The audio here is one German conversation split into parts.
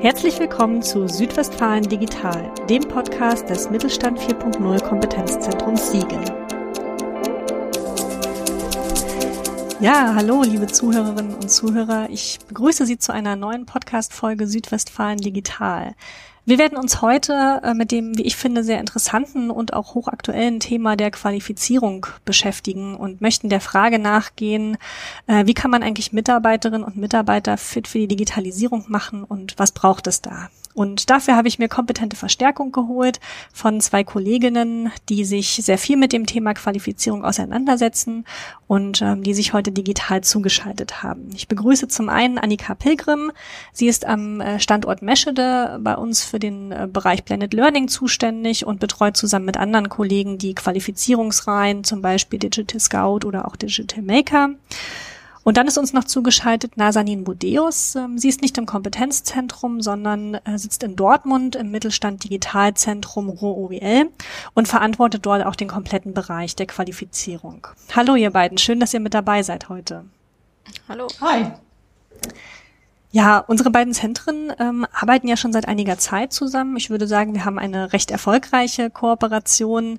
Herzlich willkommen zu Südwestfalen Digital, dem Podcast des Mittelstand 4.0 Kompetenzzentrums Siegen. Ja, hallo, liebe Zuhörerinnen und Zuhörer. Ich begrüße Sie zu einer neuen Podcast-Folge Südwestfalen Digital. Wir werden uns heute äh, mit dem, wie ich finde, sehr interessanten und auch hochaktuellen Thema der Qualifizierung beschäftigen und möchten der Frage nachgehen, äh, wie kann man eigentlich Mitarbeiterinnen und Mitarbeiter fit für die Digitalisierung machen und was braucht es da? Und dafür habe ich mir kompetente Verstärkung geholt von zwei Kolleginnen, die sich sehr viel mit dem Thema Qualifizierung auseinandersetzen und ähm, die sich heute digital zugeschaltet haben. Ich begrüße zum einen Annika Pilgrim. Sie ist am äh, Standort Meschede bei uns für den äh, Bereich Blended Learning zuständig und betreut zusammen mit anderen Kollegen die Qualifizierungsreihen, zum Beispiel Digital Scout oder auch Digital Maker. Und dann ist uns noch zugeschaltet Nazanin Budeus. Ähm, sie ist nicht im Kompetenzzentrum, sondern äh, sitzt in Dortmund im Mittelstand Digitalzentrum Ruhr-OWL und verantwortet dort auch den kompletten Bereich der Qualifizierung. Hallo ihr beiden, schön, dass ihr mit dabei seid heute. Hallo. Hi. Ja, unsere beiden Zentren ähm, arbeiten ja schon seit einiger Zeit zusammen. Ich würde sagen, wir haben eine recht erfolgreiche Kooperation,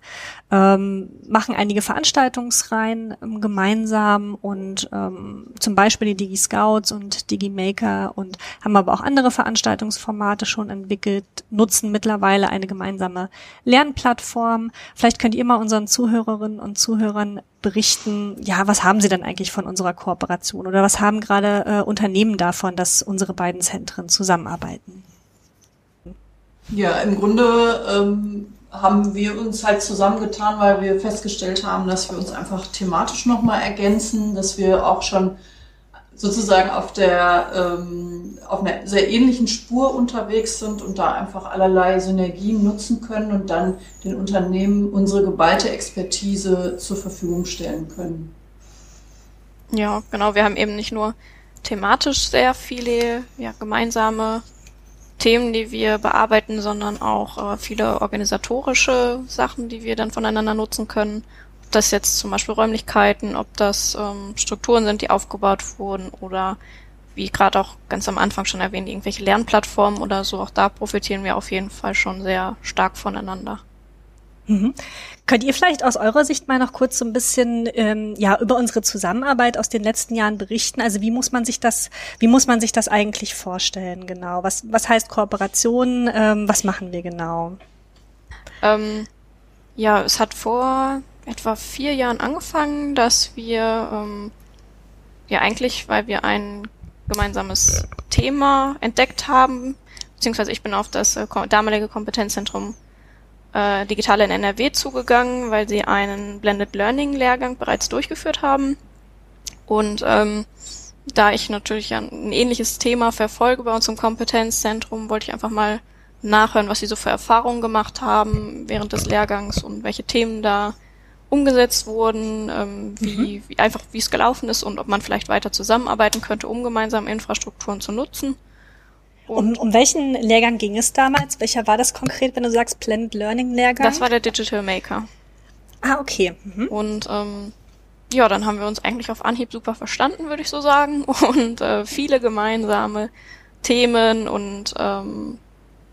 ähm, machen einige Veranstaltungsreihen ähm, gemeinsam und ähm, zum Beispiel die Digi Scouts und Digi Maker und haben aber auch andere Veranstaltungsformate schon entwickelt, nutzen mittlerweile eine gemeinsame Lernplattform. Vielleicht könnt ihr mal unseren Zuhörerinnen und Zuhörern berichten, ja, was haben Sie denn eigentlich von unserer Kooperation oder was haben gerade äh, Unternehmen davon, dass unsere beiden Zentren zusammenarbeiten? Ja, im Grunde ähm, haben wir uns halt zusammengetan, weil wir festgestellt haben, dass wir uns einfach thematisch nochmal ergänzen, dass wir auch schon sozusagen auf der ähm, auf einer sehr ähnlichen Spur unterwegs sind und da einfach allerlei Synergien nutzen können und dann den Unternehmen unsere geballte Expertise zur Verfügung stellen können. Ja, genau. Wir haben eben nicht nur thematisch sehr viele ja, gemeinsame Themen, die wir bearbeiten, sondern auch äh, viele organisatorische Sachen, die wir dann voneinander nutzen können das jetzt zum Beispiel Räumlichkeiten, ob das ähm, Strukturen sind, die aufgebaut wurden oder wie gerade auch ganz am Anfang schon erwähnt, irgendwelche Lernplattformen oder so, auch da profitieren wir auf jeden Fall schon sehr stark voneinander. Mhm. Könnt ihr vielleicht aus eurer Sicht mal noch kurz so ein bisschen ähm, ja über unsere Zusammenarbeit aus den letzten Jahren berichten? Also wie muss man sich das, wie muss man sich das eigentlich vorstellen? Genau, was was heißt Kooperation? Ähm, was machen wir genau? Ähm, ja, es hat vor etwa vier Jahren angefangen, dass wir ähm, ja eigentlich, weil wir ein gemeinsames Thema entdeckt haben, beziehungsweise ich bin auf das äh, damalige Kompetenzzentrum äh, Digitale in NRW zugegangen, weil sie einen Blended Learning Lehrgang bereits durchgeführt haben. Und ähm, da ich natürlich ein ähnliches Thema verfolge bei uns im Kompetenzzentrum, wollte ich einfach mal nachhören, was sie so für Erfahrungen gemacht haben während des Lehrgangs und welche Themen da umgesetzt wurden, ähm, wie, mhm. wie einfach wie es gelaufen ist und ob man vielleicht weiter zusammenarbeiten könnte, um gemeinsam Infrastrukturen zu nutzen. Um, um welchen Lehrgang ging es damals? Welcher war das konkret, wenn du sagst Blended Learning Lehrgang? Das war der Digital Maker. Ah, okay. Mhm. Und ähm, ja, dann haben wir uns eigentlich auf Anhieb super verstanden, würde ich so sagen. Und äh, viele gemeinsame Themen und ähm,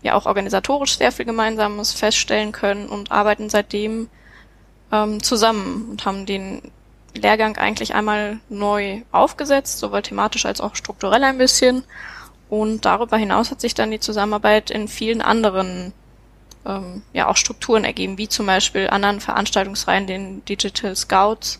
ja auch organisatorisch sehr viel Gemeinsames feststellen können und arbeiten seitdem ähm, zusammen und haben den Lehrgang eigentlich einmal neu aufgesetzt, sowohl thematisch als auch strukturell ein bisschen. Und darüber hinaus hat sich dann die Zusammenarbeit in vielen anderen ähm, ja auch Strukturen ergeben, wie zum Beispiel anderen Veranstaltungsreihen, den Digital Scouts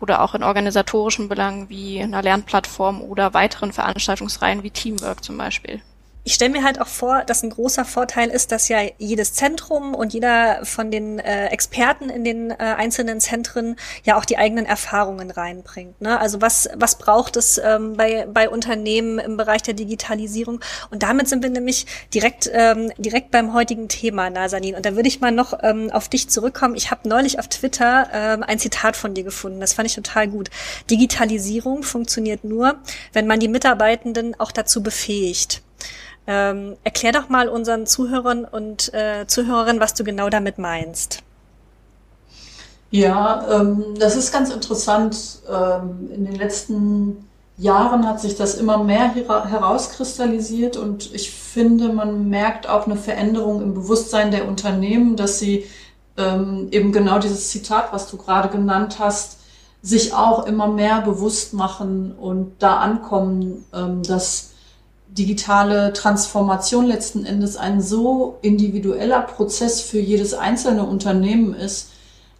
oder auch in organisatorischen Belangen wie einer Lernplattform oder weiteren Veranstaltungsreihen wie Teamwork zum Beispiel ich stelle mir halt auch vor, dass ein großer Vorteil ist, dass ja jedes Zentrum und jeder von den äh, Experten in den äh, einzelnen Zentren ja auch die eigenen Erfahrungen reinbringt. Ne? Also was, was braucht es ähm, bei, bei Unternehmen im Bereich der Digitalisierung? Und damit sind wir nämlich direkt, ähm, direkt beim heutigen Thema, Nasanin. Und da würde ich mal noch ähm, auf dich zurückkommen. Ich habe neulich auf Twitter ähm, ein Zitat von dir gefunden. Das fand ich total gut. Digitalisierung funktioniert nur, wenn man die Mitarbeitenden auch dazu befähigt. Ähm, erklär doch mal unseren Zuhörern und äh, Zuhörerinnen, was du genau damit meinst. Ja, ähm, das ist ganz interessant. Ähm, in den letzten Jahren hat sich das immer mehr herauskristallisiert und ich finde, man merkt auch eine Veränderung im Bewusstsein der Unternehmen, dass sie ähm, eben genau dieses Zitat, was du gerade genannt hast, sich auch immer mehr bewusst machen und da ankommen, ähm, dass digitale Transformation letzten Endes ein so individueller Prozess für jedes einzelne Unternehmen ist,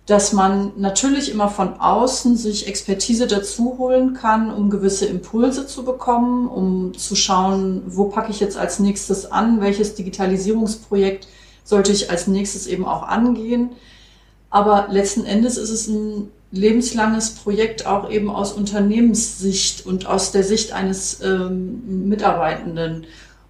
dass man natürlich immer von außen sich Expertise dazu holen kann, um gewisse Impulse zu bekommen, um zu schauen, wo packe ich jetzt als nächstes an, welches Digitalisierungsprojekt sollte ich als nächstes eben auch angehen. Aber letzten Endes ist es ein lebenslanges Projekt auch eben aus Unternehmenssicht und aus der Sicht eines ähm, Mitarbeitenden.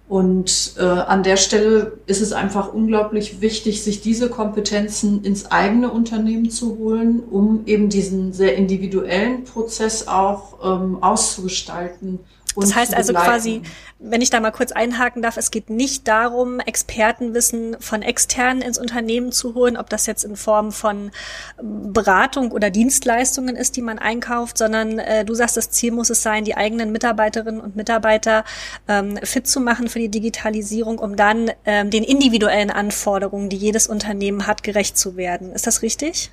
Und äh, an der Stelle ist es einfach unglaublich wichtig, sich diese Kompetenzen ins eigene Unternehmen zu holen, um eben diesen sehr individuellen Prozess auch ähm, auszugestalten das heißt also quasi, wenn ich da mal kurz einhaken darf, es geht nicht darum, Expertenwissen von externen ins Unternehmen zu holen, ob das jetzt in Form von ähm, Beratung oder Dienstleistungen ist, die man einkauft, sondern äh, du sagst, das Ziel muss es sein, die eigenen Mitarbeiterinnen und Mitarbeiter ähm, fit zu machen für die Digitalisierung, um dann ähm, den individuellen Anforderungen, die jedes Unternehmen hat, gerecht zu werden. Ist das richtig?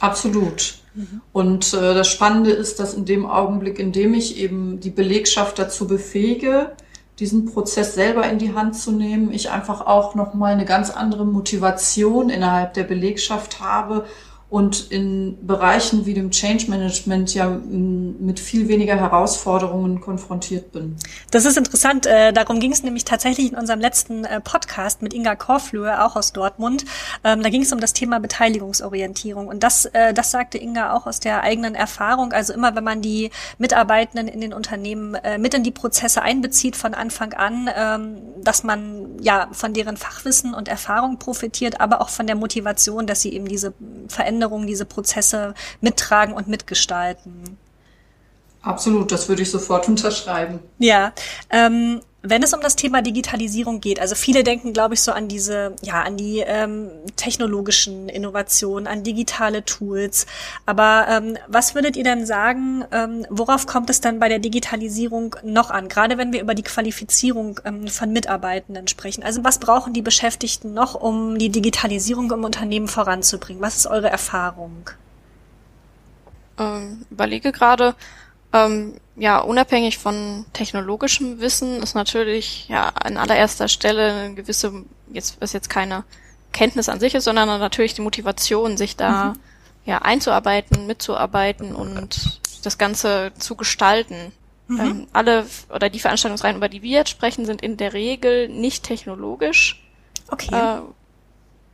Absolut. Und äh, das Spannende ist, dass in dem Augenblick, in dem ich eben die Belegschaft dazu befähige, diesen Prozess selber in die Hand zu nehmen, ich einfach auch noch mal eine ganz andere Motivation innerhalb der Belegschaft habe und in Bereichen wie dem Change Management ja mit viel weniger Herausforderungen konfrontiert bin. Das ist interessant. Äh, darum ging es nämlich tatsächlich in unserem letzten äh, Podcast mit Inga Korflöhe, auch aus Dortmund. Ähm, da ging es um das Thema Beteiligungsorientierung. Und das, äh, das sagte Inga auch aus der eigenen Erfahrung. Also immer, wenn man die Mitarbeitenden in den Unternehmen mit in die Prozesse einbezieht von Anfang an, ähm, dass man ja von deren Fachwissen und Erfahrung profitiert, aber auch von der Motivation, dass sie eben diese Veränderungen Veränderungen, diese Prozesse mittragen und mitgestalten. Absolut, das würde ich sofort unterschreiben. Ja, ähm, wenn es um das Thema Digitalisierung geht, also viele denken, glaube ich, so an diese, ja, an die ähm, technologischen Innovationen, an digitale Tools. Aber ähm, was würdet ihr denn sagen, ähm, worauf kommt es dann bei der Digitalisierung noch an? Gerade wenn wir über die Qualifizierung ähm, von Mitarbeitenden sprechen. Also was brauchen die Beschäftigten noch, um die Digitalisierung im Unternehmen voranzubringen? Was ist eure Erfahrung? Ähm, überlege gerade, ähm, ja, unabhängig von technologischem Wissen ist natürlich ja an allererster Stelle eine gewisse, jetzt was jetzt keine Kenntnis an sich ist, sondern natürlich die Motivation, sich da mhm. ja einzuarbeiten, mitzuarbeiten und das Ganze zu gestalten. Mhm. Ähm, alle oder die Veranstaltungsreihen, über die wir jetzt sprechen, sind in der Regel nicht technologisch. Okay. Äh,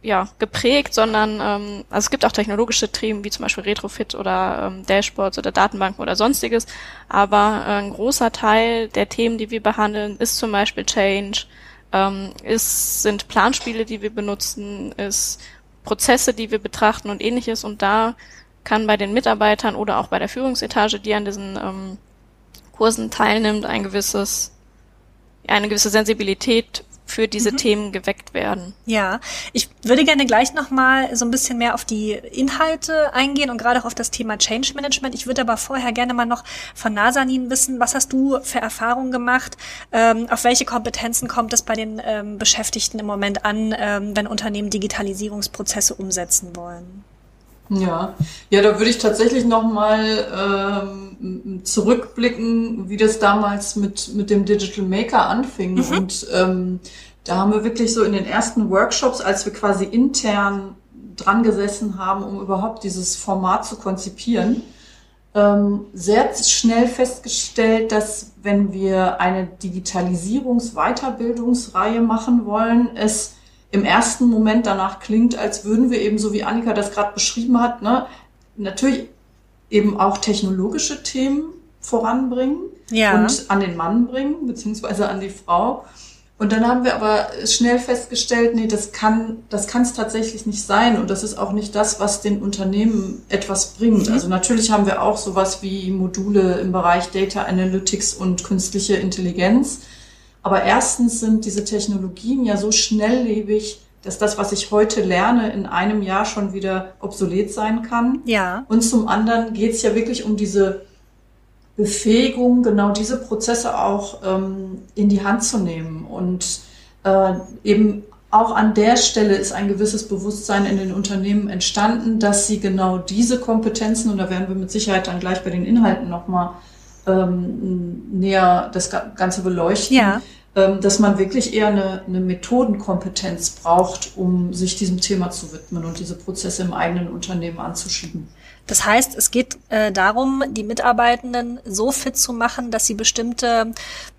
ja, geprägt, sondern ähm, also es gibt auch technologische Themen wie zum Beispiel Retrofit oder ähm, Dashboards oder Datenbanken oder sonstiges, aber äh, ein großer Teil der Themen, die wir behandeln, ist zum Beispiel Change, ähm, ist, sind Planspiele, die wir benutzen, ist Prozesse, die wir betrachten und ähnliches. Und da kann bei den Mitarbeitern oder auch bei der Führungsetage, die an diesen ähm, Kursen teilnimmt, ein gewisses, eine gewisse Sensibilität für diese mhm. Themen geweckt werden. Ja, ich würde gerne gleich nochmal so ein bisschen mehr auf die Inhalte eingehen und gerade auch auf das Thema Change Management. Ich würde aber vorher gerne mal noch von Nasanin wissen, was hast du für Erfahrungen gemacht? Ähm, auf welche Kompetenzen kommt es bei den ähm, Beschäftigten im Moment an, ähm, wenn Unternehmen Digitalisierungsprozesse umsetzen wollen? Ja, ja, da würde ich tatsächlich nochmal ähm, zurückblicken, wie das damals mit, mit dem Digital Maker anfing. Mhm. Und ähm, da haben wir wirklich so in den ersten Workshops, als wir quasi intern dran gesessen haben, um überhaupt dieses Format zu konzipieren, ähm, sehr schnell festgestellt, dass wenn wir eine Digitalisierungs-Weiterbildungsreihe machen wollen, es im ersten Moment danach klingt, als würden wir eben, so wie Annika das gerade beschrieben hat, ne, natürlich eben auch technologische Themen voranbringen ja. und an den Mann bringen, beziehungsweise an die Frau. Und dann haben wir aber schnell festgestellt, nee, das kann, das kann es tatsächlich nicht sein. Und das ist auch nicht das, was den Unternehmen etwas bringt. Mhm. Also natürlich haben wir auch sowas wie Module im Bereich Data Analytics und künstliche Intelligenz. Aber erstens sind diese Technologien ja so schnelllebig, dass das, was ich heute lerne, in einem Jahr schon wieder obsolet sein kann. Ja. Und zum anderen geht es ja wirklich um diese Befähigung, genau diese Prozesse auch ähm, in die Hand zu nehmen. Und äh, eben auch an der Stelle ist ein gewisses Bewusstsein in den Unternehmen entstanden, dass sie genau diese Kompetenzen, und da werden wir mit Sicherheit dann gleich bei den Inhalten nochmal ähm, näher das Ganze beleuchten, ja. Ähm, dass man wirklich eher eine, eine Methodenkompetenz braucht, um sich diesem Thema zu widmen und diese Prozesse im eigenen Unternehmen anzuschieben. Das heißt, es geht äh, darum, die Mitarbeitenden so fit zu machen, dass sie bestimmte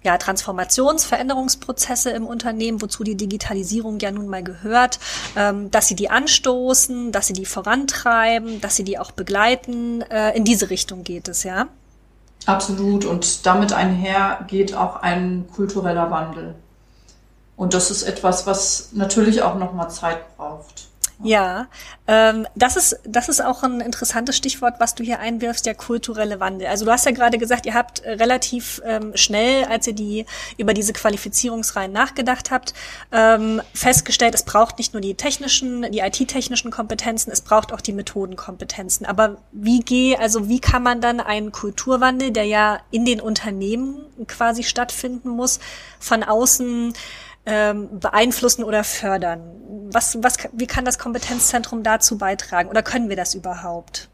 ja, Transformations-, Veränderungsprozesse im Unternehmen, wozu die Digitalisierung ja nun mal gehört, ähm, dass sie die anstoßen, dass sie die vorantreiben, dass sie die auch begleiten. Äh, in diese Richtung geht es, ja? Absolut. Und damit einher geht auch ein kultureller Wandel. Und das ist etwas, was natürlich auch nochmal Zeit braucht. Ja, ähm, das ist das ist auch ein interessantes Stichwort, was du hier einwirfst, der kulturelle Wandel. Also du hast ja gerade gesagt, ihr habt äh, relativ ähm, schnell, als ihr die über diese Qualifizierungsreihen nachgedacht habt, ähm, festgestellt, es braucht nicht nur die technischen, die IT-technischen Kompetenzen, es braucht auch die Methodenkompetenzen. Aber wie gehe, also wie kann man dann einen Kulturwandel, der ja in den Unternehmen quasi stattfinden muss, von außen ähm, beeinflussen oder fördern? Was, was, wie kann das Kompetenzzentrum dazu beitragen oder können wir das überhaupt?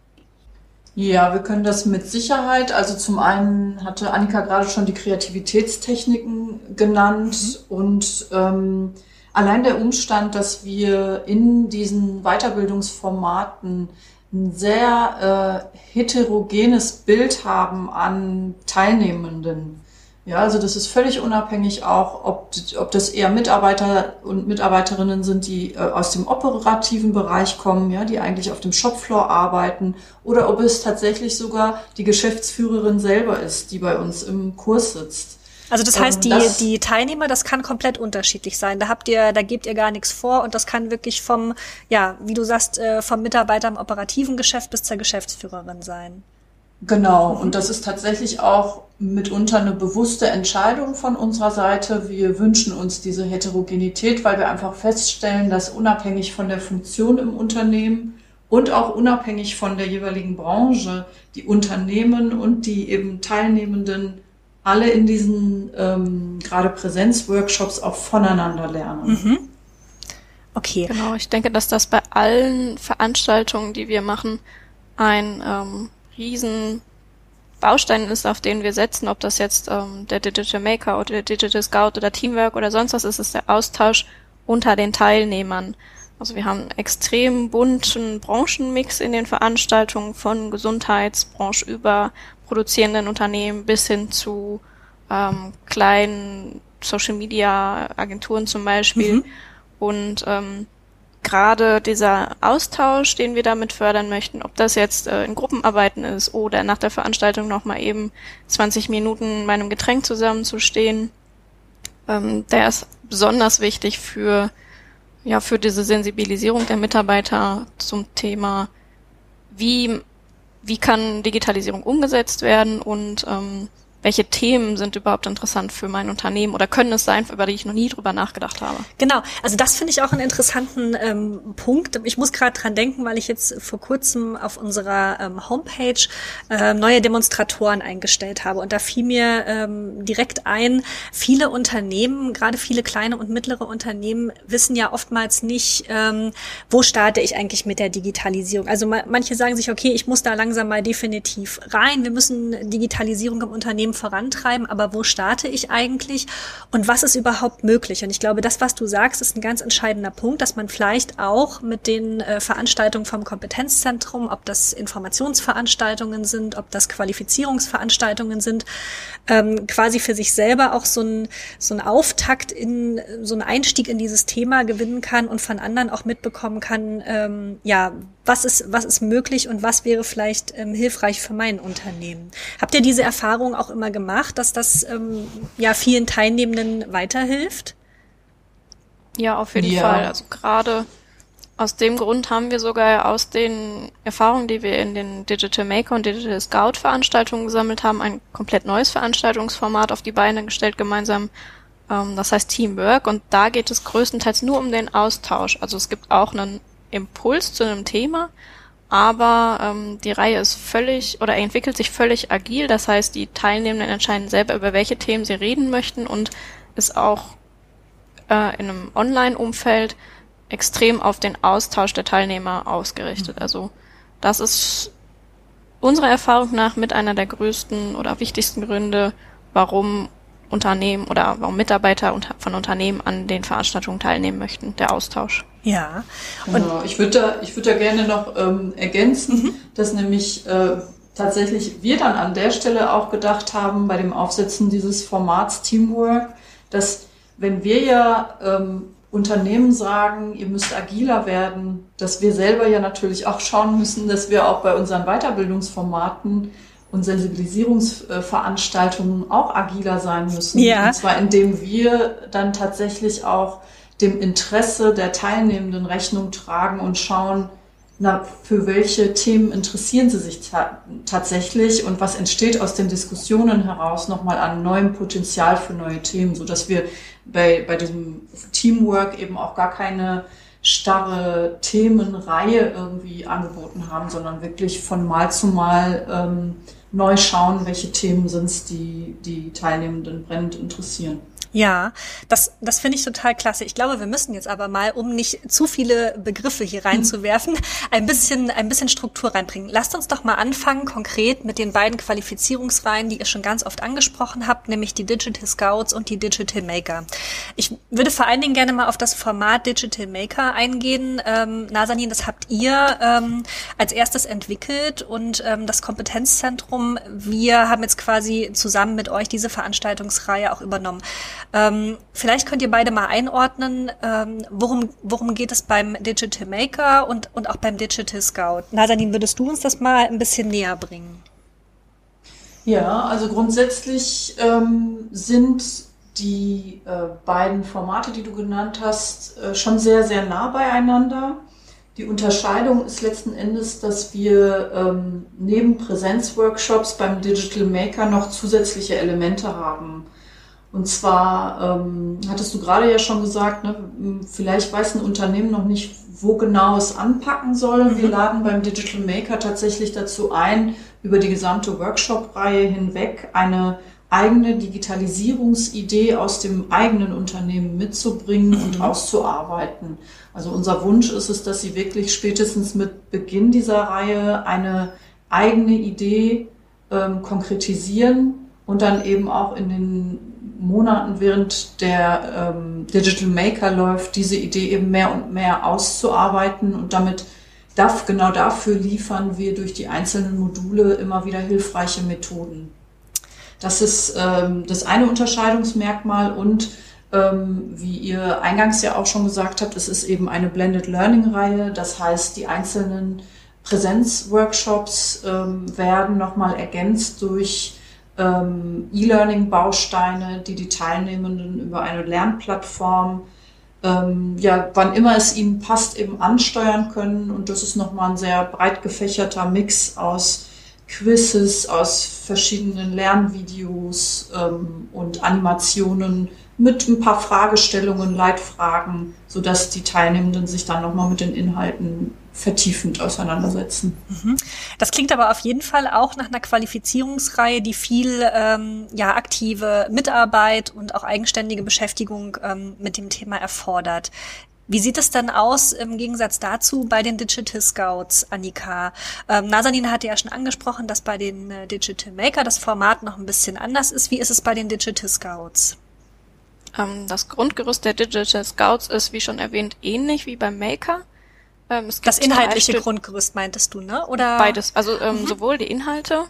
Ja, wir können das mit Sicherheit. Also zum einen hatte Annika gerade schon die Kreativitätstechniken genannt mhm. und ähm, allein der Umstand, dass wir in diesen Weiterbildungsformaten ein sehr äh, heterogenes Bild haben an Teilnehmenden. Ja, also das ist völlig unabhängig auch, ob, ob das eher Mitarbeiter und Mitarbeiterinnen sind, die äh, aus dem operativen Bereich kommen, ja, die eigentlich auf dem Shopfloor arbeiten, oder ob es tatsächlich sogar die Geschäftsführerin selber ist, die bei uns im Kurs sitzt. Also das heißt, ähm, die, die Teilnehmer, das kann komplett unterschiedlich sein. Da habt ihr, da gebt ihr gar nichts vor und das kann wirklich vom, ja, wie du sagst, äh, vom Mitarbeiter im operativen Geschäft bis zur Geschäftsführerin sein. Genau, und das ist tatsächlich auch mitunter eine bewusste Entscheidung von unserer Seite. Wir wünschen uns diese Heterogenität, weil wir einfach feststellen, dass unabhängig von der Funktion im Unternehmen und auch unabhängig von der jeweiligen Branche die Unternehmen und die eben Teilnehmenden alle in diesen ähm, gerade Präsenzworkshops auch voneinander lernen. Mhm. Okay. Genau, ich denke, dass das bei allen Veranstaltungen, die wir machen, ein ähm, riesen Baustein ist, auf den wir setzen, ob das jetzt ähm, der Digital Maker oder der Digital Scout oder Teamwork oder sonst was ist, ist der Austausch unter den Teilnehmern. Also wir haben einen extrem bunten Branchenmix in den Veranstaltungen von Gesundheitsbranche über produzierenden Unternehmen bis hin zu ähm, kleinen Social Media Agenturen zum Beispiel. Mhm. Und ähm, gerade dieser Austausch, den wir damit fördern möchten, ob das jetzt äh, in Gruppenarbeiten ist oder nach der Veranstaltung nochmal eben 20 Minuten bei einem Getränk zusammenzustehen, ähm, der ist besonders wichtig für, ja, für diese Sensibilisierung der Mitarbeiter zum Thema, wie, wie kann Digitalisierung umgesetzt werden und ähm, welche Themen sind überhaupt interessant für mein Unternehmen oder können es sein, über die ich noch nie drüber nachgedacht habe. Genau, also das finde ich auch einen interessanten ähm, Punkt. Ich muss gerade dran denken, weil ich jetzt vor kurzem auf unserer ähm, Homepage äh, neue Demonstratoren eingestellt habe und da fiel mir ähm, direkt ein, viele Unternehmen, gerade viele kleine und mittlere Unternehmen wissen ja oftmals nicht, ähm, wo starte ich eigentlich mit der Digitalisierung. Also ma manche sagen sich, okay, ich muss da langsam mal definitiv rein, wir müssen Digitalisierung im Unternehmen vorantreiben, aber wo starte ich eigentlich und was ist überhaupt möglich? Und ich glaube, das, was du sagst, ist ein ganz entscheidender Punkt, dass man vielleicht auch mit den äh, Veranstaltungen vom Kompetenzzentrum, ob das Informationsveranstaltungen sind, ob das Qualifizierungsveranstaltungen sind, ähm, quasi für sich selber auch so ein, so ein Auftakt in, so einen Einstieg in dieses Thema gewinnen kann und von anderen auch mitbekommen kann, ähm, ja, was ist, was ist möglich und was wäre vielleicht ähm, hilfreich für mein Unternehmen. Habt ihr diese Erfahrung auch immer gemacht, dass das ähm, ja vielen Teilnehmenden weiterhilft? Ja, auf jeden ja. Fall. Also gerade aus dem Grund haben wir sogar aus den Erfahrungen, die wir in den Digital Maker und Digital Scout Veranstaltungen gesammelt haben, ein komplett neues Veranstaltungsformat auf die Beine gestellt gemeinsam. Ähm, das heißt Teamwork und da geht es größtenteils nur um den Austausch. Also es gibt auch einen Impuls zu einem Thema aber ähm, die Reihe ist völlig oder entwickelt sich völlig agil. Das heißt, die Teilnehmenden entscheiden selber, über welche Themen sie reden möchten und ist auch äh, in einem Online-Umfeld extrem auf den Austausch der Teilnehmer ausgerichtet. Mhm. Also das ist unserer Erfahrung nach mit einer der größten oder wichtigsten Gründe, warum Unternehmen oder warum Mitarbeiter von Unternehmen an den Veranstaltungen teilnehmen möchten, der Austausch. Ja. Und genau. Ich würde da, ich würde da gerne noch ähm, ergänzen, mhm. dass nämlich äh, tatsächlich wir dann an der Stelle auch gedacht haben bei dem Aufsetzen dieses Formats Teamwork, dass wenn wir ja ähm, Unternehmen sagen, ihr müsst agiler werden, dass wir selber ja natürlich auch schauen müssen, dass wir auch bei unseren Weiterbildungsformaten und Sensibilisierungsveranstaltungen auch agiler sein müssen. Ja. Und zwar indem wir dann tatsächlich auch dem Interesse der Teilnehmenden Rechnung tragen und schauen, na, für welche Themen interessieren sie sich ta tatsächlich und was entsteht aus den Diskussionen heraus nochmal an neuem Potenzial für neue Themen, so dass wir bei, bei diesem Teamwork eben auch gar keine starre Themenreihe irgendwie angeboten haben, sondern wirklich von Mal zu Mal ähm, neu schauen, welche Themen sind es, die die Teilnehmenden brennend interessieren. Ja, das, das finde ich total klasse. Ich glaube, wir müssen jetzt aber mal, um nicht zu viele Begriffe hier reinzuwerfen, ein bisschen, ein bisschen Struktur reinbringen. Lasst uns doch mal anfangen, konkret mit den beiden Qualifizierungsreihen, die ihr schon ganz oft angesprochen habt, nämlich die Digital Scouts und die Digital Maker. Ich würde vor allen Dingen gerne mal auf das Format Digital Maker eingehen. Ähm, Nasanin, das habt ihr ähm, als erstes entwickelt und ähm, das Kompetenzzentrum, wir haben jetzt quasi zusammen mit euch diese Veranstaltungsreihe auch übernommen. Ähm, vielleicht könnt ihr beide mal einordnen, ähm, worum, worum geht es beim Digital Maker und, und auch beim Digital Scout. Nazanin, würdest du uns das mal ein bisschen näher bringen? Ja, also grundsätzlich ähm, sind die äh, beiden Formate, die du genannt hast, äh, schon sehr, sehr nah beieinander. Die Unterscheidung ist letzten Endes, dass wir ähm, neben Präsenzworkshops beim Digital Maker noch zusätzliche Elemente haben. Und zwar ähm, hattest du gerade ja schon gesagt, ne, vielleicht weiß ein Unternehmen noch nicht, wo genau es anpacken soll. Mhm. Wir laden beim Digital Maker tatsächlich dazu ein, über die gesamte Workshop-Reihe hinweg eine eigene Digitalisierungsidee aus dem eigenen Unternehmen mitzubringen mhm. und auszuarbeiten. Also unser Wunsch ist es, dass Sie wirklich spätestens mit Beginn dieser Reihe eine eigene Idee ähm, konkretisieren und dann eben auch in den Monaten, während der ähm, Digital Maker läuft, diese Idee eben mehr und mehr auszuarbeiten und damit darf, genau dafür liefern wir durch die einzelnen Module immer wieder hilfreiche Methoden. Das ist ähm, das eine Unterscheidungsmerkmal und ähm, wie ihr eingangs ja auch schon gesagt habt, es ist eben eine Blended Learning Reihe. Das heißt, die einzelnen Präsenzworkshops ähm, werden nochmal ergänzt durch ähm, E-Learning-Bausteine, die die Teilnehmenden über eine Lernplattform, ähm, ja, wann immer es ihnen passt, eben ansteuern können. Und das ist nochmal ein sehr breit gefächerter Mix aus Quizzes, aus verschiedenen Lernvideos ähm, und Animationen mit ein paar Fragestellungen, Leitfragen, sodass die Teilnehmenden sich dann nochmal mit den Inhalten vertiefend auseinandersetzen. Mhm. Das klingt aber auf jeden Fall auch nach einer Qualifizierungsreihe, die viel ähm, ja, aktive Mitarbeit und auch eigenständige Beschäftigung ähm, mit dem Thema erfordert. Wie sieht es dann aus im Gegensatz dazu bei den Digital Scouts, Annika? Ähm, Nazanin hatte ja schon angesprochen, dass bei den äh, Digital Maker das Format noch ein bisschen anders ist. Wie ist es bei den Digital Scouts? Ähm, das Grundgerüst der Digital Scouts ist, wie schon erwähnt, ähnlich wie beim Maker. Ähm, das inhaltliche Grundgerüst meintest du, ne? Oder? Beides. Also ähm, mhm. sowohl die Inhalte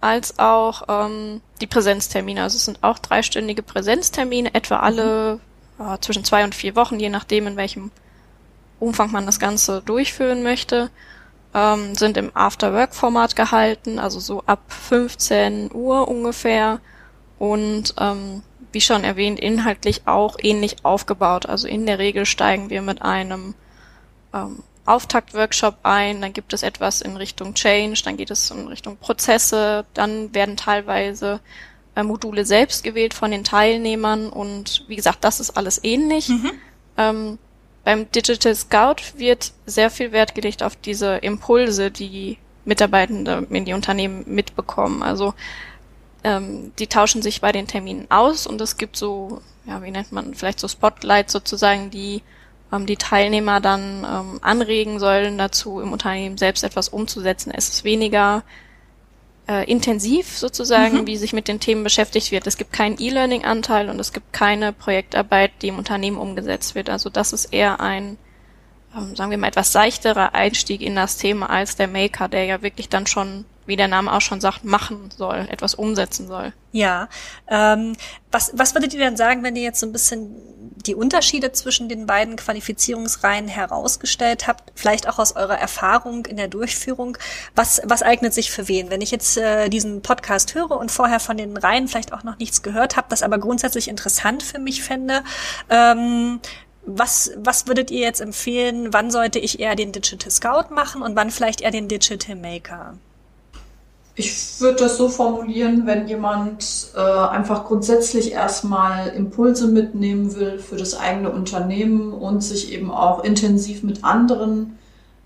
als auch ähm, die Präsenztermine. Also es sind auch dreistündige Präsenztermine, etwa alle. Äh, zwischen zwei und vier Wochen, je nachdem, in welchem Umfang man das Ganze durchführen möchte. Ähm, sind im After-Work-Format gehalten, also so ab 15 Uhr ungefähr. Und ähm, wie schon erwähnt, inhaltlich auch ähnlich aufgebaut. Also in der Regel steigen wir mit einem ähm, Auftaktworkshop ein, dann gibt es etwas in Richtung Change, dann geht es in Richtung Prozesse, dann werden teilweise äh, Module selbst gewählt von den Teilnehmern und wie gesagt, das ist alles ähnlich. Mhm. Ähm, beim Digital Scout wird sehr viel Wert gelegt auf diese Impulse, die Mitarbeitende in die Unternehmen mitbekommen. Also ähm, die tauschen sich bei den Terminen aus und es gibt so, ja, wie nennt man, vielleicht so Spotlights sozusagen, die ähm, die Teilnehmer dann ähm, anregen sollen, dazu im Unternehmen selbst etwas umzusetzen. Es ist weniger äh, intensiv sozusagen, mhm. wie sich mit den Themen beschäftigt wird. Es gibt keinen E-Learning-Anteil und es gibt keine Projektarbeit, die im Unternehmen umgesetzt wird. Also das ist eher ein ähm, sagen wir mal, etwas seichterer Einstieg in das Thema als der Maker, der ja wirklich dann schon, wie der Name auch schon sagt, machen soll, etwas umsetzen soll. Ja. Ähm, was, was würdet ihr denn sagen, wenn ihr jetzt so ein bisschen die Unterschiede zwischen den beiden Qualifizierungsreihen herausgestellt habt, vielleicht auch aus eurer Erfahrung in der Durchführung? Was, was eignet sich für wen? Wenn ich jetzt äh, diesen Podcast höre und vorher von den Reihen vielleicht auch noch nichts gehört habe, das aber grundsätzlich interessant für mich fände, ähm, was, was würdet ihr jetzt empfehlen? Wann sollte ich eher den Digital Scout machen und wann vielleicht eher den Digital Maker? Ich würde das so formulieren, wenn jemand äh, einfach grundsätzlich erstmal Impulse mitnehmen will für das eigene Unternehmen und sich eben auch intensiv mit anderen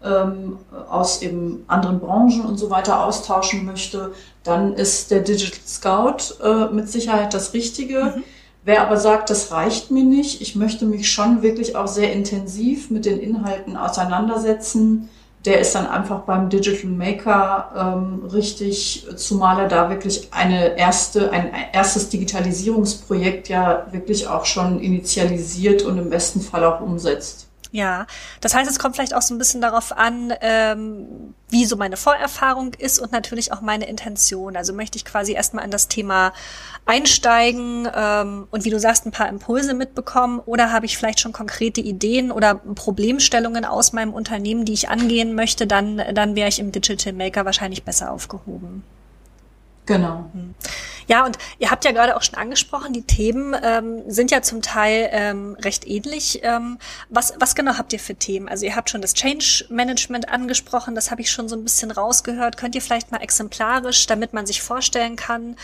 ähm, aus eben anderen Branchen und so weiter austauschen möchte, dann ist der Digital Scout äh, mit Sicherheit das Richtige. Mhm. Wer aber sagt, das reicht mir nicht, ich möchte mich schon wirklich auch sehr intensiv mit den Inhalten auseinandersetzen, der ist dann einfach beim Digital Maker ähm, richtig, zumal er da wirklich eine erste, ein erstes Digitalisierungsprojekt ja wirklich auch schon initialisiert und im besten Fall auch umsetzt. Ja, das heißt, es kommt vielleicht auch so ein bisschen darauf an, ähm, wie so meine Vorerfahrung ist und natürlich auch meine Intention. Also möchte ich quasi erstmal in das Thema einsteigen ähm, und wie du sagst, ein paar Impulse mitbekommen oder habe ich vielleicht schon konkrete Ideen oder Problemstellungen aus meinem Unternehmen, die ich angehen möchte, dann, dann wäre ich im Digital Maker wahrscheinlich besser aufgehoben. Genau. Hm. Ja, und ihr habt ja gerade auch schon angesprochen, die Themen ähm, sind ja zum Teil ähm, recht ähnlich. Ähm, was, was genau habt ihr für Themen? Also ihr habt schon das Change Management angesprochen, das habe ich schon so ein bisschen rausgehört. Könnt ihr vielleicht mal exemplarisch, damit man sich vorstellen kann,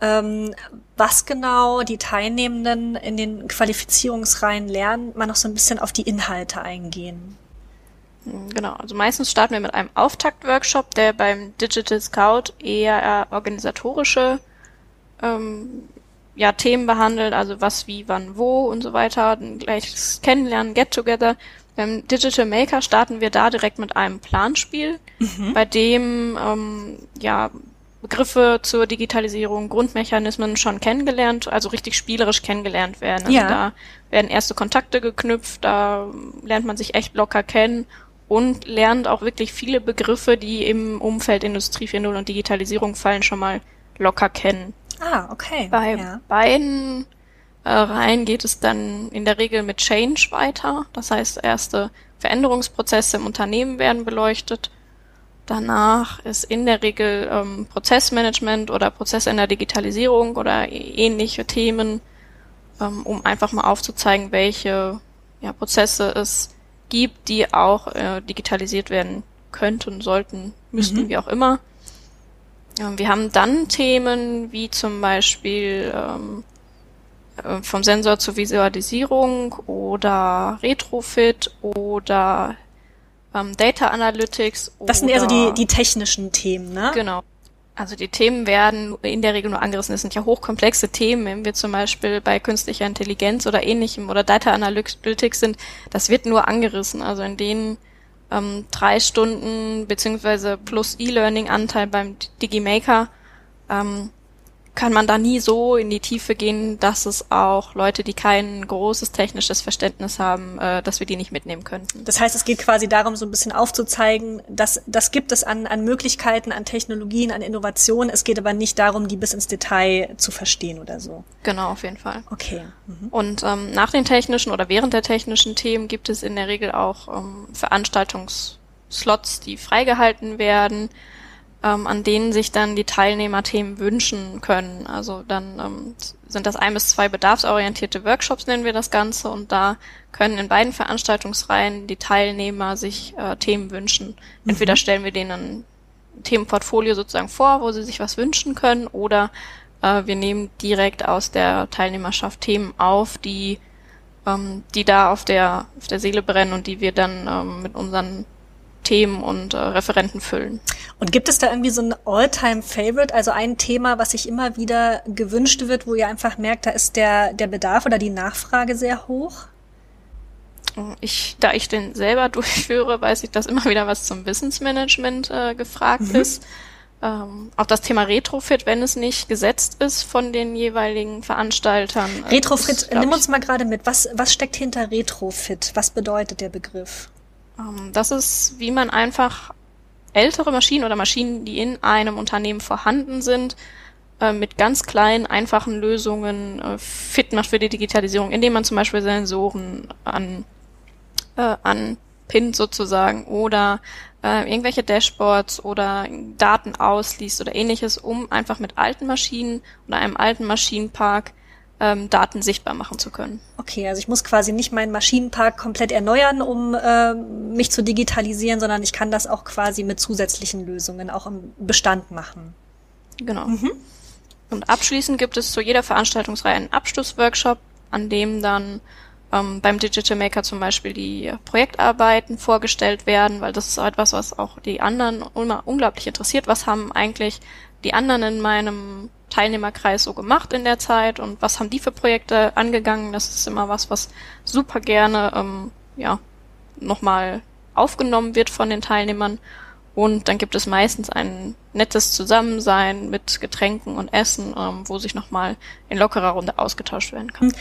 ähm, was genau die Teilnehmenden in den Qualifizierungsreihen lernen, mal noch so ein bisschen auf die Inhalte eingehen? Genau, also meistens starten wir mit einem Auftakt-Workshop, der beim Digital Scout eher organisatorische ähm, ja, Themen behandelt, also was, wie, wann, wo und so weiter, gleich Kennenlernen, Get-Together. Beim Digital Maker starten wir da direkt mit einem Planspiel, mhm. bei dem ähm, ja Begriffe zur Digitalisierung, Grundmechanismen schon kennengelernt, also richtig spielerisch kennengelernt werden. Also ja. da werden erste Kontakte geknüpft, da lernt man sich echt locker kennen und lernt auch wirklich viele Begriffe, die im Umfeld Industrie 4.0 und Digitalisierung fallen, schon mal locker kennen. Ah, okay. Bei ja. beiden äh, Reihen geht es dann in der Regel mit Change weiter. Das heißt, erste Veränderungsprozesse im Unternehmen werden beleuchtet. Danach ist in der Regel ähm, Prozessmanagement oder Prozess in der Digitalisierung oder ähnliche Themen, ähm, um einfach mal aufzuzeigen, welche ja, Prozesse es gibt, die auch äh, digitalisiert werden könnten, sollten, müssten, mhm. wie auch immer. Wir haben dann Themen wie zum Beispiel ähm, äh, vom Sensor zur Visualisierung oder Retrofit oder ähm, Data Analytics. Das sind eher so die, die technischen Themen, ne? Genau. Also die Themen werden in der Regel nur angerissen. Es sind ja hochkomplexe Themen, wenn wir zum Beispiel bei künstlicher Intelligenz oder ähnlichem oder Data Analytics sind, das wird nur angerissen. Also in denen ähm, drei Stunden beziehungsweise plus E-Learning-Anteil beim Digimaker. Ähm, kann man da nie so in die Tiefe gehen, dass es auch Leute, die kein großes technisches Verständnis haben, äh, dass wir die nicht mitnehmen könnten. Das heißt, es geht quasi darum, so ein bisschen aufzuzeigen, dass das gibt es an, an Möglichkeiten, an Technologien, an Innovationen. Es geht aber nicht darum, die bis ins Detail zu verstehen oder so. Genau, auf jeden Fall. Okay. Mhm. Und ähm, nach den technischen oder während der technischen Themen gibt es in der Regel auch ähm, Veranstaltungsslots, die freigehalten werden ähm, an denen sich dann die Teilnehmer Themen wünschen können. Also dann ähm, sind das ein bis zwei bedarfsorientierte Workshops, nennen wir das Ganze, und da können in beiden Veranstaltungsreihen die Teilnehmer sich äh, Themen wünschen. Mhm. Entweder stellen wir denen ein Themenportfolio sozusagen vor, wo sie sich was wünschen können, oder äh, wir nehmen direkt aus der Teilnehmerschaft Themen auf, die ähm, die da auf der, auf der Seele brennen und die wir dann ähm, mit unseren Themen und äh, Referenten füllen. Und gibt es da irgendwie so ein All-Time-Favorite, also ein Thema, was sich immer wieder gewünscht wird, wo ihr einfach merkt, da ist der, der Bedarf oder die Nachfrage sehr hoch? Ich, da ich den selber durchführe, weiß ich, dass immer wieder was zum Wissensmanagement äh, gefragt mhm. ist. Ähm, auch das Thema Retrofit, wenn es nicht gesetzt ist von den jeweiligen Veranstaltern. Äh, Retrofit, ist, nimm uns mal gerade mit. Was, was steckt hinter Retrofit? Was bedeutet der Begriff? Ähm, das ist, wie man einfach ältere Maschinen oder Maschinen, die in einem Unternehmen vorhanden sind, äh, mit ganz kleinen, einfachen Lösungen äh, fit macht für die Digitalisierung, indem man zum Beispiel Sensoren an, äh, anpinnt sozusagen oder äh, irgendwelche Dashboards oder Daten ausliest oder ähnliches, um einfach mit alten Maschinen oder einem alten Maschinenpark ähm, Daten sichtbar machen zu können. Okay, also ich muss quasi nicht meinen Maschinenpark komplett erneuern, um äh, mich zu digitalisieren, sondern ich kann das auch quasi mit zusätzlichen Lösungen auch im Bestand machen. Genau. Mhm. Und abschließend gibt es zu jeder Veranstaltungsreihe einen Abschlussworkshop, an dem dann ähm, beim Digital Maker zum Beispiel die Projektarbeiten vorgestellt werden, weil das ist etwas, was auch die anderen immer unglaublich interessiert. Was haben eigentlich die anderen in meinem Teilnehmerkreis so gemacht in der Zeit und was haben die für Projekte angegangen? Das ist immer was, was super gerne ähm, ja nochmal aufgenommen wird von den Teilnehmern. Und dann gibt es meistens ein nettes Zusammensein mit Getränken und Essen, ähm, wo sich nochmal in lockerer Runde ausgetauscht werden kann.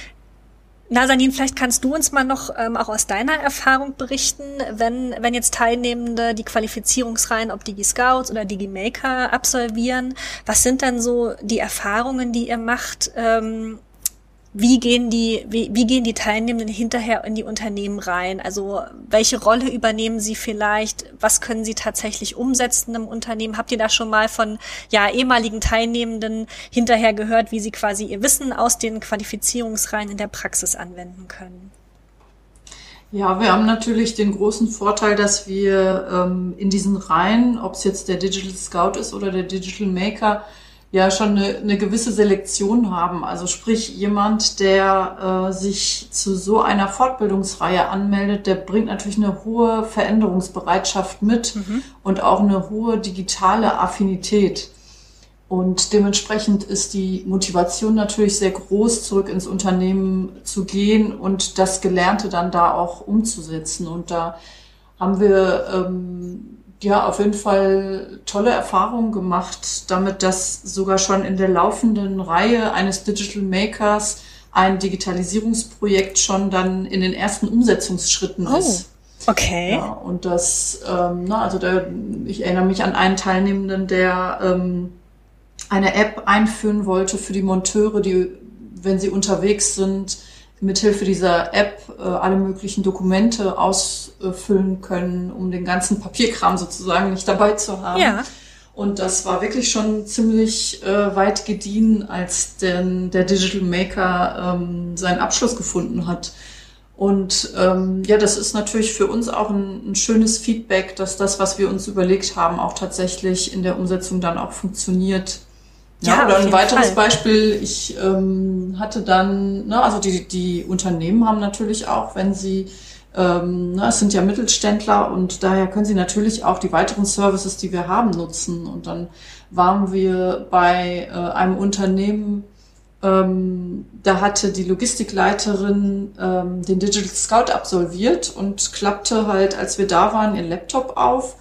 Nazanin, vielleicht kannst du uns mal noch ähm, auch aus deiner Erfahrung berichten, wenn, wenn jetzt Teilnehmende die Qualifizierungsreihen, ob Digi-Scouts oder Digi-Maker absolvieren. Was sind dann so die Erfahrungen, die ihr macht? Ähm, wie gehen die, wie, wie gehen die Teilnehmenden hinterher in die Unternehmen rein? Also welche Rolle übernehmen sie vielleicht? Was können sie tatsächlich umsetzen im Unternehmen? Habt ihr da schon mal von ja ehemaligen Teilnehmenden hinterher gehört, wie sie quasi ihr Wissen aus den Qualifizierungsreihen in der Praxis anwenden können? Ja, wir haben natürlich den großen Vorteil, dass wir ähm, in diesen Reihen, ob es jetzt der Digital Scout ist oder der Digital Maker, ja schon eine, eine gewisse Selektion haben. Also sprich, jemand, der äh, sich zu so einer Fortbildungsreihe anmeldet, der bringt natürlich eine hohe Veränderungsbereitschaft mit mhm. und auch eine hohe digitale Affinität. Und dementsprechend ist die Motivation natürlich sehr groß, zurück ins Unternehmen zu gehen und das Gelernte dann da auch umzusetzen. Und da haben wir ähm, ja, auf jeden Fall tolle Erfahrungen gemacht, damit dass sogar schon in der laufenden Reihe eines Digital Makers ein Digitalisierungsprojekt schon dann in den ersten Umsetzungsschritten oh, ist. Okay. Ja, und das, ähm, na, also da, ich erinnere mich an einen Teilnehmenden, der ähm, eine App einführen wollte für die Monteure, die, wenn sie unterwegs sind, mithilfe dieser App äh, alle möglichen Dokumente ausfüllen können, um den ganzen Papierkram sozusagen nicht dabei zu haben. Ja. Und das war wirklich schon ziemlich äh, weit gediehen, als denn der Digital Maker ähm, seinen Abschluss gefunden hat. Und ähm, ja, das ist natürlich für uns auch ein, ein schönes Feedback, dass das, was wir uns überlegt haben, auch tatsächlich in der Umsetzung dann auch funktioniert. Ja, ja oder ein weiteres Fall. Beispiel, ich ähm, hatte dann, ne, also die, die Unternehmen haben natürlich auch, wenn sie, ähm, ne, es sind ja Mittelständler und daher können sie natürlich auch die weiteren Services, die wir haben, nutzen. Und dann waren wir bei äh, einem Unternehmen, ähm, da hatte die Logistikleiterin ähm, den Digital Scout absolviert und klappte halt, als wir da waren, ihren Laptop auf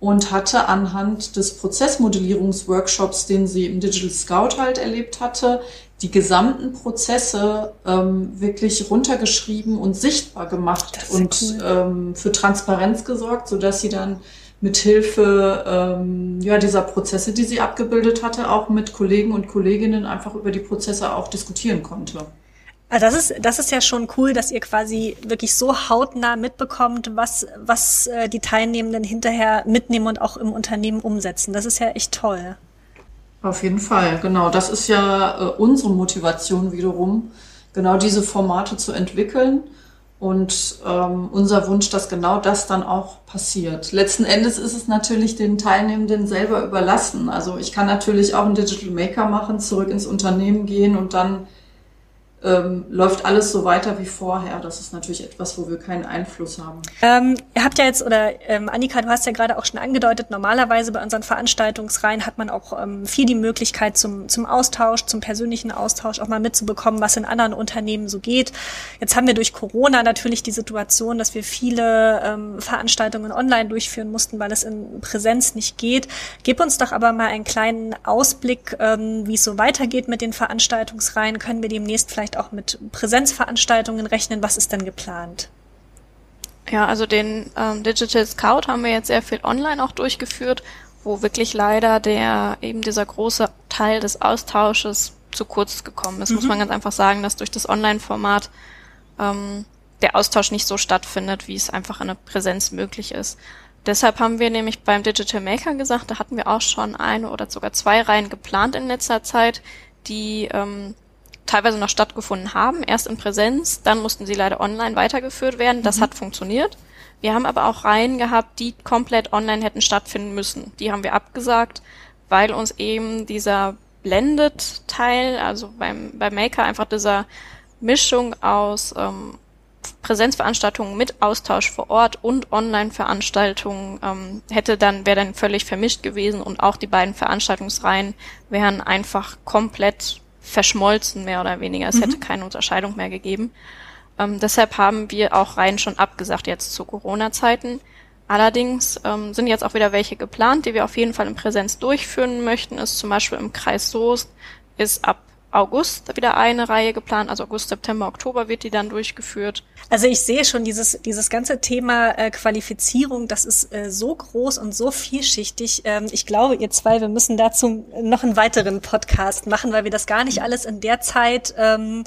und hatte anhand des Prozessmodellierungsworkshops, den sie im Digital Scout halt erlebt hatte, die gesamten Prozesse ähm, wirklich runtergeschrieben und sichtbar gemacht und cool. ähm, für Transparenz gesorgt, so dass sie dann mit Hilfe ähm, ja, dieser Prozesse, die sie abgebildet hatte, auch mit Kollegen und Kolleginnen einfach über die Prozesse auch diskutieren konnte. Also das ist, das ist ja schon cool, dass ihr quasi wirklich so hautnah mitbekommt, was, was äh, die Teilnehmenden hinterher mitnehmen und auch im Unternehmen umsetzen. Das ist ja echt toll. Auf jeden Fall, genau. Das ist ja äh, unsere Motivation wiederum, genau diese Formate zu entwickeln. Und ähm, unser Wunsch, dass genau das dann auch passiert. Letzten Endes ist es natürlich den Teilnehmenden selber überlassen. Also ich kann natürlich auch einen Digital Maker machen, zurück ins Unternehmen gehen und dann ähm, läuft alles so weiter wie vorher. Das ist natürlich etwas, wo wir keinen Einfluss haben. Ähm, ihr habt ja jetzt, oder ähm, Annika, du hast ja gerade auch schon angedeutet, normalerweise bei unseren Veranstaltungsreihen hat man auch ähm, viel die Möglichkeit zum, zum Austausch, zum persönlichen Austausch, auch mal mitzubekommen, was in anderen Unternehmen so geht. Jetzt haben wir durch Corona natürlich die Situation, dass wir viele ähm, Veranstaltungen online durchführen mussten, weil es in Präsenz nicht geht. Gib uns doch aber mal einen kleinen Ausblick, ähm, wie es so weitergeht mit den Veranstaltungsreihen. Können wir demnächst vielleicht vielleicht auch mit Präsenzveranstaltungen rechnen? Was ist denn geplant? Ja, also den ähm, Digital Scout haben wir jetzt sehr viel online auch durchgeführt, wo wirklich leider der eben dieser große Teil des Austausches zu kurz gekommen ist, mhm. muss man ganz einfach sagen, dass durch das Online-Format ähm, der Austausch nicht so stattfindet, wie es einfach in der Präsenz möglich ist. Deshalb haben wir nämlich beim Digital Maker gesagt, da hatten wir auch schon eine oder sogar zwei Reihen geplant in letzter Zeit, die ähm, teilweise noch stattgefunden haben, erst in Präsenz, dann mussten sie leider online weitergeführt werden. Das mhm. hat funktioniert. Wir haben aber auch Reihen gehabt, die komplett online hätten stattfinden müssen. Die haben wir abgesagt, weil uns eben dieser Blended-Teil, also beim, beim Maker einfach dieser Mischung aus ähm, Präsenzveranstaltungen mit Austausch vor Ort und Online-Veranstaltungen ähm, hätte dann wäre dann völlig vermischt gewesen und auch die beiden Veranstaltungsreihen wären einfach komplett verschmolzen, mehr oder weniger. Es mhm. hätte keine Unterscheidung mehr gegeben. Ähm, deshalb haben wir auch Reihen schon abgesagt jetzt zu Corona-Zeiten. Allerdings ähm, sind jetzt auch wieder welche geplant, die wir auf jeden Fall in Präsenz durchführen möchten. Ist zum Beispiel im Kreis Soest ist ab August wieder eine Reihe geplant, also August, September, Oktober wird die dann durchgeführt. Also ich sehe schon dieses, dieses ganze Thema äh, Qualifizierung, das ist äh, so groß und so vielschichtig. Ähm, ich glaube, ihr zwei, wir müssen dazu noch einen weiteren Podcast machen, weil wir das gar nicht alles in der Zeit ähm,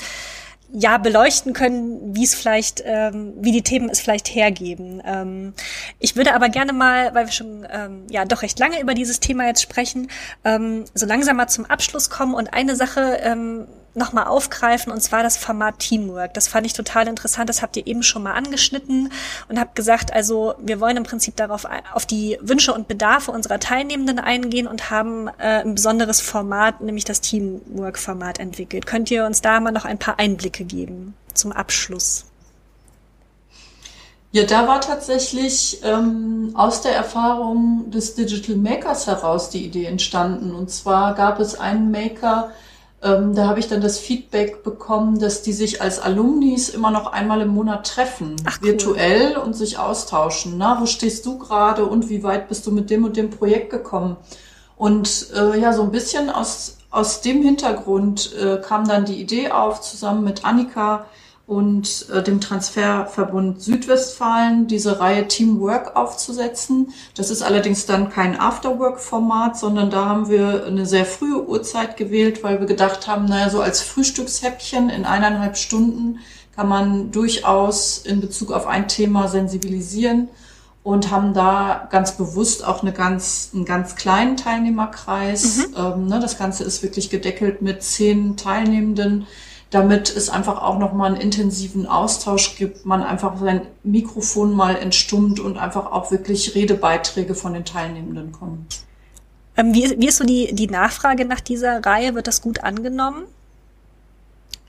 ja beleuchten können, wie es vielleicht, ähm, wie die Themen es vielleicht hergeben. Ähm, ich würde aber gerne mal, weil wir schon ähm, ja doch recht lange über dieses Thema jetzt sprechen, ähm, so langsam mal zum Abschluss kommen und eine Sache ähm, nochmal aufgreifen, und zwar das Format Teamwork. Das fand ich total interessant, das habt ihr eben schon mal angeschnitten und habt gesagt, also wir wollen im Prinzip darauf auf die Wünsche und Bedarfe unserer Teilnehmenden eingehen und haben äh, ein besonderes Format, nämlich das Teamwork-Format entwickelt. Könnt ihr uns da mal noch ein paar Einblicke geben zum Abschluss? Ja, da war tatsächlich ähm, aus der Erfahrung des Digital Makers heraus die Idee entstanden. Und zwar gab es einen Maker, ähm, da habe ich dann das Feedback bekommen, dass die sich als Alumnis immer noch einmal im Monat treffen, Ach, cool. virtuell und sich austauschen. Na, wo stehst du gerade und wie weit bist du mit dem und dem Projekt gekommen? Und äh, ja, so ein bisschen aus, aus dem Hintergrund äh, kam dann die Idee auf, zusammen mit Annika, und äh, dem Transferverbund Südwestfalen diese Reihe Teamwork aufzusetzen. Das ist allerdings dann kein Afterwork-Format, sondern da haben wir eine sehr frühe Uhrzeit gewählt, weil wir gedacht haben, naja, so als Frühstückshäppchen in eineinhalb Stunden kann man durchaus in Bezug auf ein Thema sensibilisieren und haben da ganz bewusst auch eine ganz, einen ganz kleinen Teilnehmerkreis. Mhm. Ähm, ne, das Ganze ist wirklich gedeckelt mit zehn Teilnehmenden damit es einfach auch nochmal einen intensiven Austausch gibt, man einfach sein Mikrofon mal entstummt und einfach auch wirklich Redebeiträge von den Teilnehmenden kommen. Ähm, wie, ist, wie ist so die, die Nachfrage nach dieser Reihe? Wird das gut angenommen?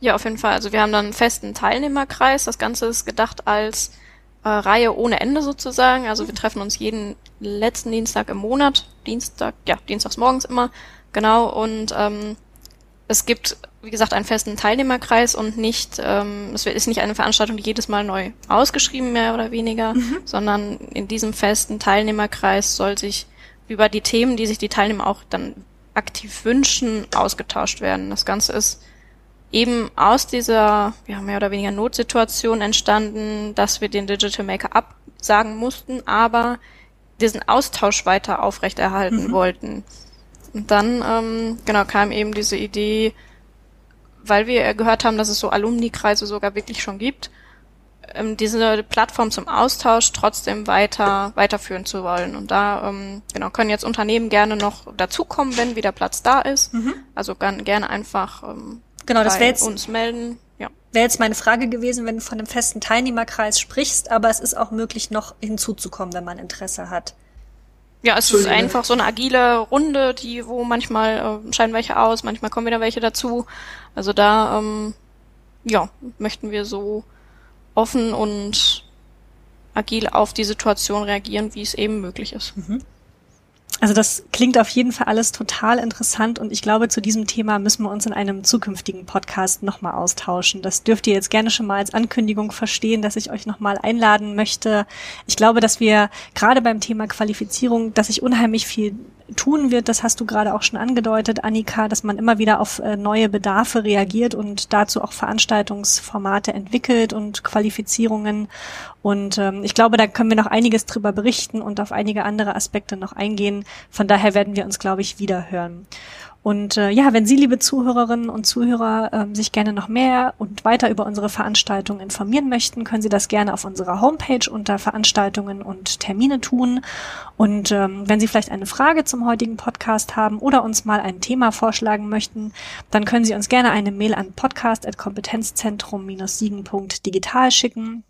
Ja, auf jeden Fall. Also wir haben dann einen festen Teilnehmerkreis. Das Ganze ist gedacht als äh, Reihe ohne Ende sozusagen. Also wir treffen uns jeden letzten Dienstag im Monat. Dienstag, ja, dienstags morgens immer. Genau. Und ähm, es gibt wie gesagt, einen festen Teilnehmerkreis und nicht, ähm, es ist nicht eine Veranstaltung, die jedes Mal neu ausgeschrieben, mehr oder weniger, mhm. sondern in diesem festen Teilnehmerkreis soll sich über die Themen, die sich die Teilnehmer auch dann aktiv wünschen, ausgetauscht werden. Das Ganze ist eben aus dieser ja, mehr oder weniger Notsituation entstanden, dass wir den Digital Maker absagen mussten, aber diesen Austausch weiter aufrechterhalten mhm. wollten. Und dann ähm, genau kam eben diese Idee, weil wir gehört haben, dass es so Alumni-Kreise sogar wirklich schon gibt, ähm, diese Plattform zum Austausch trotzdem weiter weiterführen zu wollen. Und da ähm, genau können jetzt Unternehmen gerne noch dazukommen, wenn wieder Platz da ist. Mhm. Also kann, gerne einfach ähm, genau, das bei jetzt, uns melden. Ja. Wäre jetzt meine Frage gewesen, wenn du von einem festen Teilnehmerkreis sprichst, aber es ist auch möglich, noch hinzuzukommen, wenn man Interesse hat. Ja, es ist einfach so eine agile Runde, die, wo manchmal äh, scheinen welche aus, manchmal kommen wieder welche dazu. Also da, ähm, ja, möchten wir so offen und agil auf die Situation reagieren, wie es eben möglich ist. Mhm. Also das klingt auf jeden Fall alles total interessant und ich glaube, zu diesem Thema müssen wir uns in einem zukünftigen Podcast nochmal austauschen. Das dürft ihr jetzt gerne schon mal als Ankündigung verstehen, dass ich euch nochmal einladen möchte. Ich glaube, dass wir gerade beim Thema Qualifizierung, dass ich unheimlich viel tun wird, das hast du gerade auch schon angedeutet, Annika, dass man immer wieder auf äh, neue Bedarfe reagiert und dazu auch Veranstaltungsformate entwickelt und Qualifizierungen. Und ähm, ich glaube, da können wir noch einiges drüber berichten und auf einige andere Aspekte noch eingehen. Von daher werden wir uns, glaube ich, wieder hören. Und äh, ja, wenn Sie, liebe Zuhörerinnen und Zuhörer, ähm, sich gerne noch mehr und weiter über unsere Veranstaltung informieren möchten, können Sie das gerne auf unserer Homepage unter Veranstaltungen und Termine tun. Und ähm, wenn Sie vielleicht eine Frage zum heutigen Podcast haben oder uns mal ein Thema vorschlagen möchten, dann können Sie uns gerne eine Mail an podcast.kompetenzzentrum-siegen.digital schicken.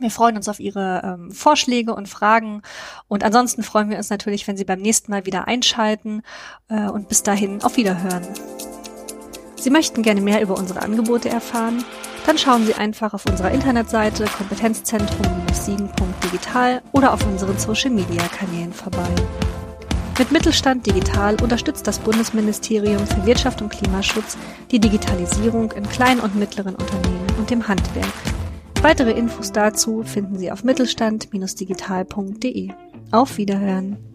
Wir freuen uns auf Ihre ähm, Vorschläge und Fragen. Und ansonsten freuen wir uns natürlich, wenn Sie beim nächsten Mal wieder einschalten. Äh, und bis dahin auf Wiederhören. Sie möchten gerne mehr über unsere Angebote erfahren? Dann schauen Sie einfach auf unserer Internetseite kompetenzzentrum-siegen.digital oder auf unseren Social-Media-Kanälen vorbei. Mit Mittelstand Digital unterstützt das Bundesministerium für Wirtschaft und Klimaschutz die Digitalisierung in kleinen und mittleren Unternehmen und dem Handwerk. Weitere Infos dazu finden Sie auf mittelstand-digital.de. Auf Wiederhören!